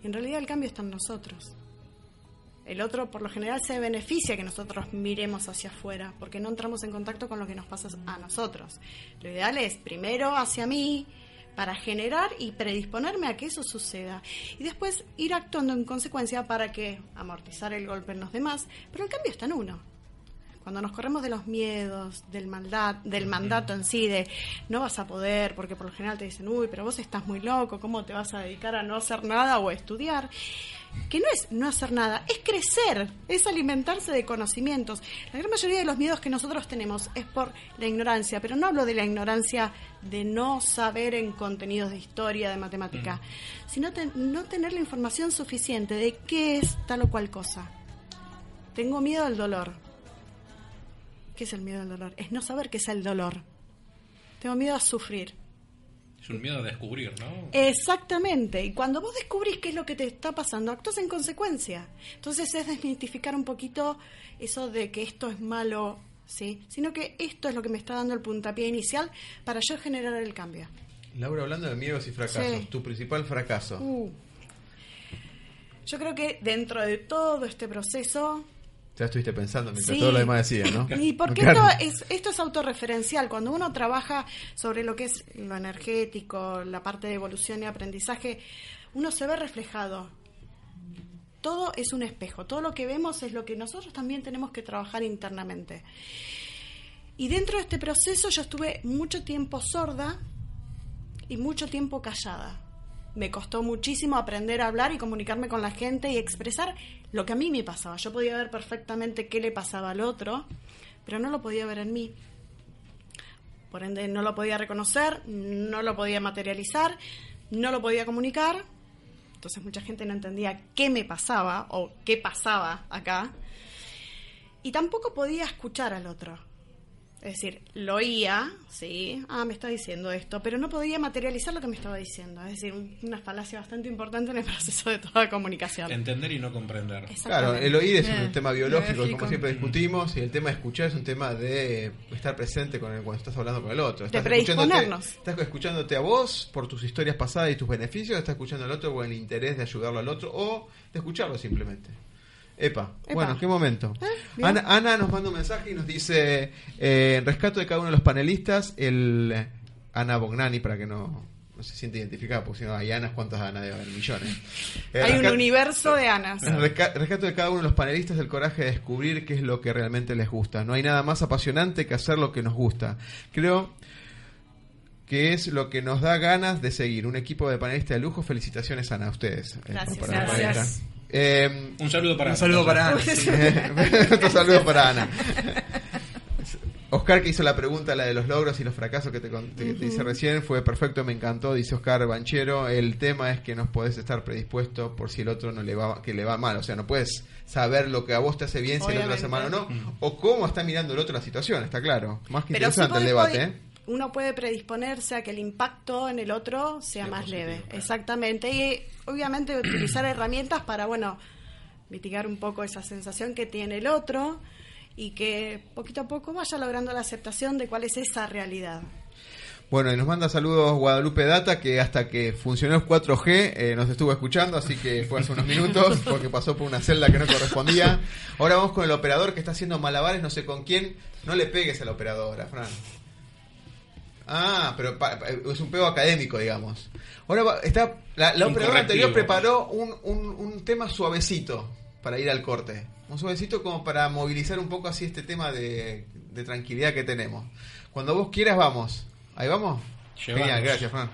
Y en realidad el cambio está en nosotros. El otro, por lo general, se beneficia que nosotros miremos hacia afuera, porque no entramos en contacto con lo que nos pasa a nosotros. Lo ideal es primero hacia mí, para generar y predisponerme a que eso suceda. Y después ir actuando en consecuencia para que amortizar el golpe en los demás. Pero el cambio está en uno. Cuando nos corremos de los miedos, del maldad, del mandato en sí, de no vas a poder, porque por lo general te dicen, uy, pero vos estás muy loco, ¿cómo te vas a dedicar a no hacer nada o a estudiar? Que no es no hacer nada, es crecer, es alimentarse de conocimientos. La gran mayoría de los miedos que nosotros tenemos es por la ignorancia, pero no hablo de la ignorancia de no saber en contenidos de historia, de matemática, sino no tener la información suficiente de qué es tal o cual cosa. Tengo miedo al dolor. ¿Qué es el miedo al dolor? Es no saber qué es el dolor. Tengo miedo a sufrir es un miedo a descubrir, ¿no? Exactamente. Y cuando vos descubrís qué es lo que te está pasando, actúas en consecuencia. Entonces es desmitificar un poquito eso de que esto es malo, ¿sí? Sino que esto es lo que me está dando el puntapié inicial para yo generar el cambio. Laura, hablando de miedos y fracasos, tu principal fracaso. Uh. Yo creo que dentro de todo este proceso ya estuviste pensando mientras todo lo demás decía, ¿no? Y porque esto es, esto es autorreferencial. Cuando uno trabaja sobre lo que es lo energético, la parte de evolución y aprendizaje, uno se ve reflejado. Todo es un espejo. Todo lo que vemos es lo que nosotros también tenemos que trabajar internamente. Y dentro de este proceso yo estuve mucho tiempo sorda y mucho tiempo callada me costó muchísimo aprender a hablar y comunicarme con la gente y expresar lo que a mí me pasaba. Yo podía ver perfectamente qué le pasaba al otro, pero no lo podía ver en mí. Por ende, no lo podía reconocer, no lo podía materializar, no lo podía comunicar. Entonces mucha gente no entendía qué me pasaba o qué pasaba acá. Y tampoco podía escuchar al otro. Es decir, lo oía, sí, ah, me está diciendo esto, pero no podía materializar lo que me estaba diciendo. Es decir, una falacia bastante importante en el proceso de toda comunicación. Entender y no comprender. Claro, el oír es un tema biológico, como siempre discutimos, y el tema de escuchar es un tema de estar presente con el, cuando estás hablando con el otro. Estás de predisponernos. Estás escuchándote a vos por tus historias pasadas y tus beneficios, estás escuchando al otro por el interés de ayudarlo al otro o de escucharlo simplemente. Epa. Bueno, qué momento. Ah, Ana, nos manda un mensaje y nos dice, eh, rescato de cada uno de los panelistas, el Ana Bognani, para que no, se siente identificada, porque si no hay Anas, ¿cuántas Anas debe haber? Millones. Eh, hay un universo de Anas. rescato de cada uno de los panelistas el coraje de descubrir qué es lo que realmente les gusta. No hay nada más apasionante que hacer lo que nos gusta. Creo que es lo que nos da ganas de seguir. Un equipo de panelistas de lujo. Felicitaciones, Ana, a ustedes. Eh, Gracias. Un saludo para un Saludo para Ana. Otro saludo para Ana. Oscar que hizo la pregunta, la de los logros y los fracasos que te, con- te- te hice recién, fue perfecto, me encantó, dice Oscar Banchero. El tema es que no podés estar predispuesto por si el otro no le va, que le va mal. O sea, no puedes saber lo que a vos te hace bien, si el otro hace mal o no, o cómo está mirando el otro la situación, está claro. Más que Pero sí interesante el debate, ¿eh? Uno puede predisponerse a que el impacto en el otro sea más leve. Exactamente. Y obviamente utilizar herramientas para, bueno, mitigar un poco esa sensación que tiene el otro y que poquito a poco vaya logrando la aceptación de cuál es esa realidad. Bueno, y nos manda saludos Guadalupe Data, que hasta que funcionó el 4G eh, nos estuvo escuchando, así que fue hace unos minutos, porque pasó por una celda que no correspondía. Ahora vamos con el operador que está haciendo malabares, no sé con quién. No le pegues a la operadora, Fran. Ah, pero pa- pa- es un pego académico, digamos. Ahora está la, operadora anterior preparó un, un, un tema suavecito para ir al corte. Un suavecito como para movilizar un poco así este tema de, de tranquilidad que tenemos. Cuando vos quieras, vamos. Ahí vamos. Llevamos. Genial, gracias, Fran.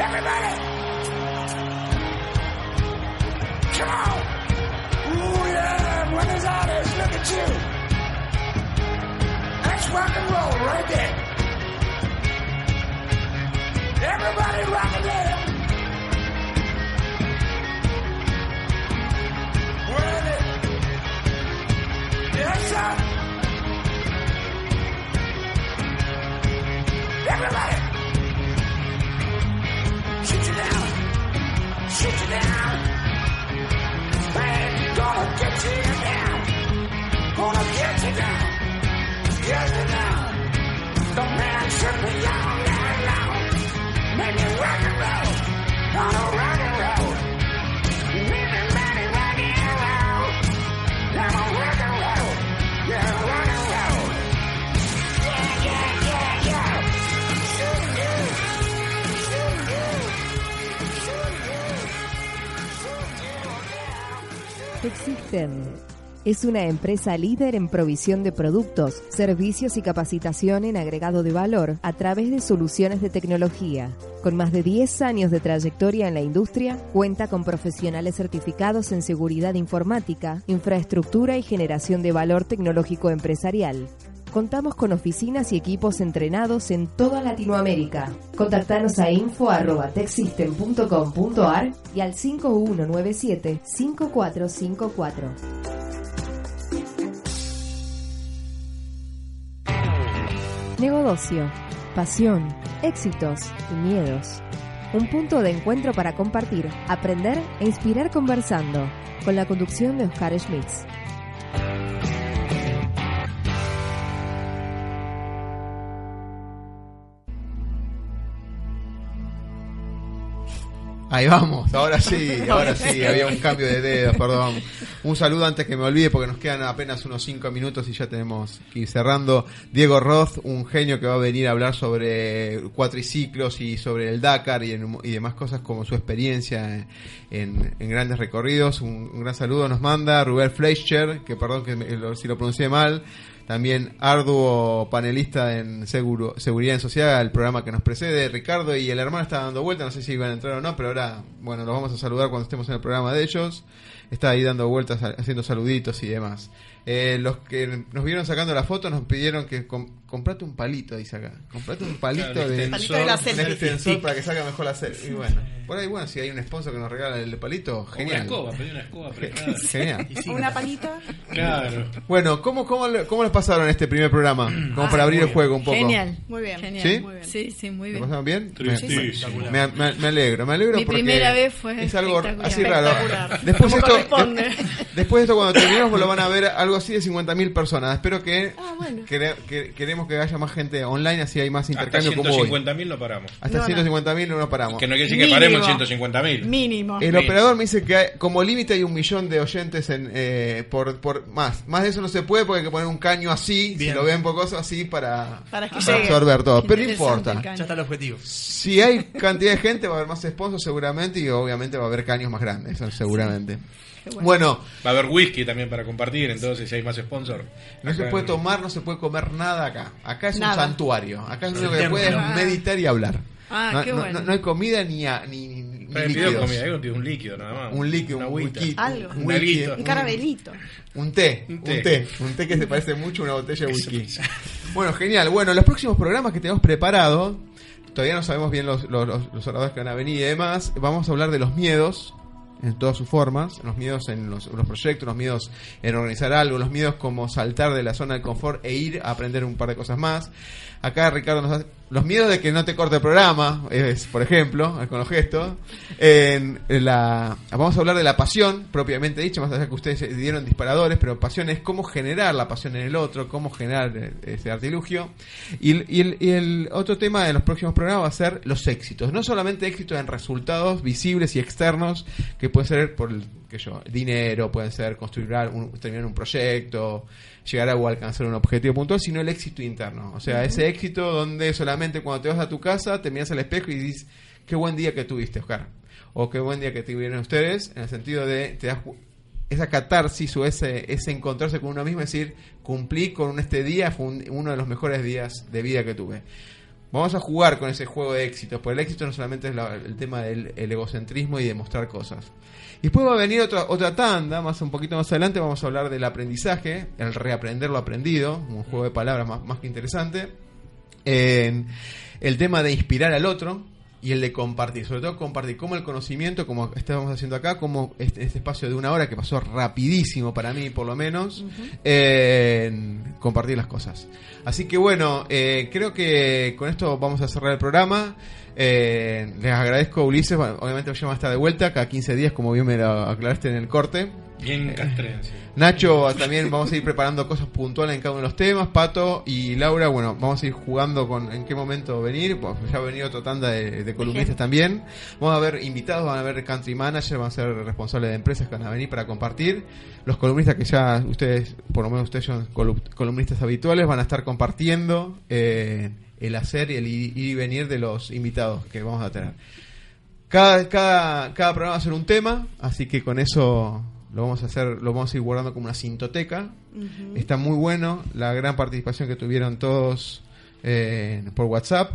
Everybody Come on. Ooh, yeah. When there's others, look at you. That's rock and roll right there. Everybody rocking it Everybody! Shoot you down! Shoot you down! Man, gonna get you down! Gonna get you down! Get you down! The man should be out and loud! Make me rock and roll! Gonna rock Existen. Es una empresa líder en provisión de productos, servicios y capacitación en agregado de valor a través de soluciones de tecnología. Con más de 10 años de trayectoria en la industria, cuenta con profesionales certificados en seguridad informática, infraestructura y generación de valor tecnológico empresarial. Contamos con oficinas y equipos entrenados en toda Latinoamérica. Contactanos a info.texsystem.com.ar y al 5197-5454. Negocio, pasión, éxitos y miedos. Un punto de encuentro para compartir, aprender e inspirar conversando, con la conducción de Oscar Schmitz. Ahí vamos, ahora sí, ahora sí, había un cambio de dedo, perdón. Un saludo antes que me olvide porque nos quedan apenas unos 5 minutos y ya tenemos que ir cerrando. Diego Roth, un genio que va a venir a hablar sobre cuatriciclos y sobre el Dakar y, en- y demás cosas como su experiencia en, en grandes recorridos. Un, un gran saludo nos manda Rubén Fleischer, que perdón que me- lo- si lo pronuncié mal. También arduo panelista en seguro, Seguridad en Sociedad, el programa que nos precede. Ricardo y el hermano están dando vueltas, no sé si iban a entrar o no, pero ahora, bueno, los vamos a saludar cuando estemos en el programa de ellos. Está ahí dando vueltas, ha- haciendo saluditos y demás. Eh, los que nos vieron sacando la foto nos pidieron que comprate un palito, dice acá. Comprate un palito Claro, de, extensor. Palito de la un selfie. extensor para que salga mejor la selfie. Y bueno, por ahí, bueno, si hay un sponsor que nos regala el palito, O Una genial. escoba, pedí una escoba prestada. Genial. Sí, Una palita. Claro. Bueno, ¿cómo, cómo, cómo les pasaron este primer programa? Como Ah, para abrir el juego un poco. Genial. Muy bien. Genial. ¿Sí? Muy bien. Sí, sí, muy ¿Lo bien. pasaron bien? Tristísimo. Me, me- me alegro, me alegro Mi porque primera vez fue es algo así raro. Después esto, corresponde. de- después de esto cuando terminemos lo van a ver algo así de 50.000 personas. Espero que, Ah, bueno. quere- que- queremos que haya más gente online, así hay más Hasta intercambio como hoy. 150.000 no paramos. Hasta No, no. 150.000 no nos paramos. Que no quiere decir que Mínimo. paremos en 150.000. Mínimo. El operador me dice que hay- como límite hay un millón de oyentes en, eh, por, por más. Más de eso no se puede porque hay que poner un caño así, Bien. si lo ven por cosas así para, Para que para llegue. absorber todo. Pero no importa. Ya está el objetivo. Si hay cantidad de gente, va a haber más sponsors seguramente y obviamente va a haber caños más grandes, seguramente. Qué bueno. bueno. Va a haber whisky también para compartir, entonces si hay más sponsor. no se puede en- tomar, no se puede comer nada acá. Acá es un santuario. Acá es lo único que puedes Ah. meditar y hablar. Ah, no, qué no- bueno. no- no hay comida ni, a- ni, ni- líquidos. comida, un líquido nada más. Un líquido, una un whisky, Algo. un whisky, carabelito. Un té, Un un té. té, un té que se parece mucho a una botella de whisky. Bueno, genial. Bueno, los próximos programas que tenemos preparados, todavía no sabemos bien los, los, los- los oradores que van a venir y demás. Vamos a hablar de los miedos en todas sus formas, los miedos en los, proyectos, los miedos en organizar algo, los miedos como saltar de la zona de confort e ir a aprender un par de cosas más. Acá Ricardo nos los miedos de que no te corte el programa, es, por ejemplo, con los gestos. En la, vamos a hablar de la pasión, propiamente dicha, más allá que ustedes dieron disparadores, pero pasión es cómo generar la pasión en el otro, cómo generar eh, ese artilugio. Y, y el, y el otro tema de los próximos programas va a ser los éxitos. No solamente éxitos en resultados visibles y externos, que pueden ser por que yo, dinero, pueden ser construir un, terminar un proyecto, llegar a o alcanzar un objetivo puntual, sino el éxito interno. O sea, ese éxito donde solamente cuando te vas a tu casa te miras al espejo y dices, qué buen día que tuviste, Oscar. O qué buen día que tuvieron ustedes, en el sentido de te das esa catarsis o ese, ese encontrarse con uno mismo, es decir, cumplí con este día, fue un- uno de los mejores días de vida que tuve. Vamos a jugar con ese juego de éxitos, porque el éxito no solamente es la- el tema del el egocentrismo y demostrar cosas. Y después va a venir otra, otra tanda, más un poquito más adelante vamos a hablar del aprendizaje, el reaprender lo aprendido, un juego de palabras más, más que interesante. El tema de inspirar al otro y el de compartir, sobre todo compartir como el conocimiento, como estábamos haciendo acá, como este, este espacio de una hora que pasó rapidísimo para mí por lo menos, en compartir las cosas. Así que bueno, eh, creo que con esto vamos a cerrar el programa. Eh, les agradezco Ulises, bueno, obviamente ya va a estar de vuelta cada 15 días, como bien me lo aclaraste en el corte. Bien castrense. Nacho, también vamos a ir preparando cosas puntuales en cada uno de los temas. Pato y Laura, bueno, vamos a ir jugando con en qué momento venir. Pues ya ha venido otra tanda de, de columnistas también. Vamos a ver invitados, van a ver country manager, van a ser responsables de empresas que van a venir para compartir. Los columnistas que ya ustedes, por lo menos ustedes son colu- columnistas habituales, van a estar compartiendo eh, el hacer y el ir y venir de los invitados que vamos a tener. Cada, cada, cada programa va a ser un tema, así que con eso lo vamos a hacer, lo vamos a ir guardando como una cintoteca. Está muy bueno la gran participación que tuvieron todos eh, por WhatsApp.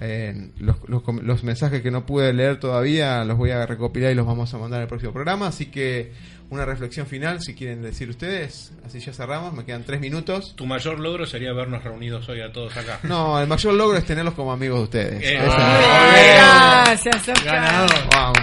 Eh, los, los, com- los mensajes que no pude leer todavía los voy a recopilar y los vamos a mandar en el próximo programa. Así que una reflexión final, si quieren decir ustedes. Así ya cerramos, me quedan tres minutos. Tu mayor logro sería vernos reunidos hoy a todos acá. No, el mayor logro es tenerlos como amigos de ustedes. Eh, Esa- Gracias, Oscar. Ganador. Vamos.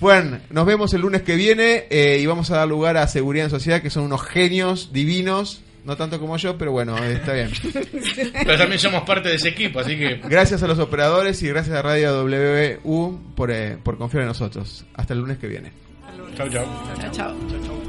Bueno, nos vemos el lunes que viene eh, y vamos a dar lugar a Seguridad en Sociedad, que son unos genios divinos, no tanto como yo, pero bueno, eh, está bien. Pero también somos parte de ese equipo, así que Gracias a los operadores y gracias a Radio WU por, eh, por confiar en nosotros. Hasta el lunes que viene. chau chau. Chao, chao.